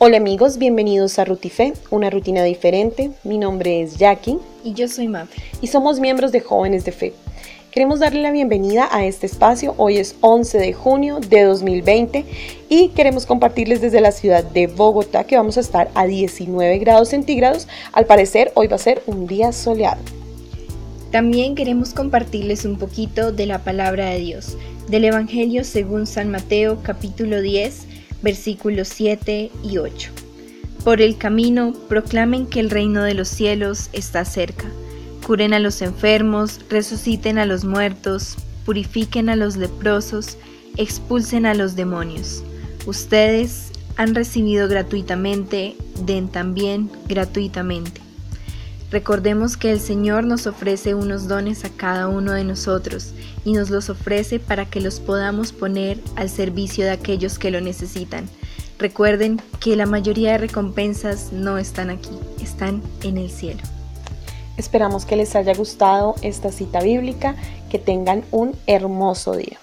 Hola amigos, bienvenidos a Rutife, una rutina diferente. Mi nombre es Jackie. Y yo soy Mafe. Y somos miembros de Jóvenes de Fe. Queremos darle la bienvenida a este espacio. Hoy es 11 de junio de 2020 y queremos compartirles desde la ciudad de Bogotá que vamos a estar a 19 grados centígrados. Al parecer hoy va a ser un día soleado. También queremos compartirles un poquito de la palabra de Dios, del Evangelio según San Mateo capítulo 10 versículos 7 y 8. Por el camino proclamen que el reino de los cielos está cerca. Curen a los enfermos, resuciten a los muertos, purifiquen a los leprosos, expulsen a los demonios. Ustedes han recibido gratuitamente, den también gratuitamente. Recordemos que el Señor nos ofrece unos dones a cada uno de nosotros y nos los ofrece para que los podamos poner al servicio de aquellos que lo necesitan. Recuerden que la mayoría de recompensas no están aquí, están en el cielo. Esperamos que les haya gustado esta cita bíblica, que tengan un hermoso día.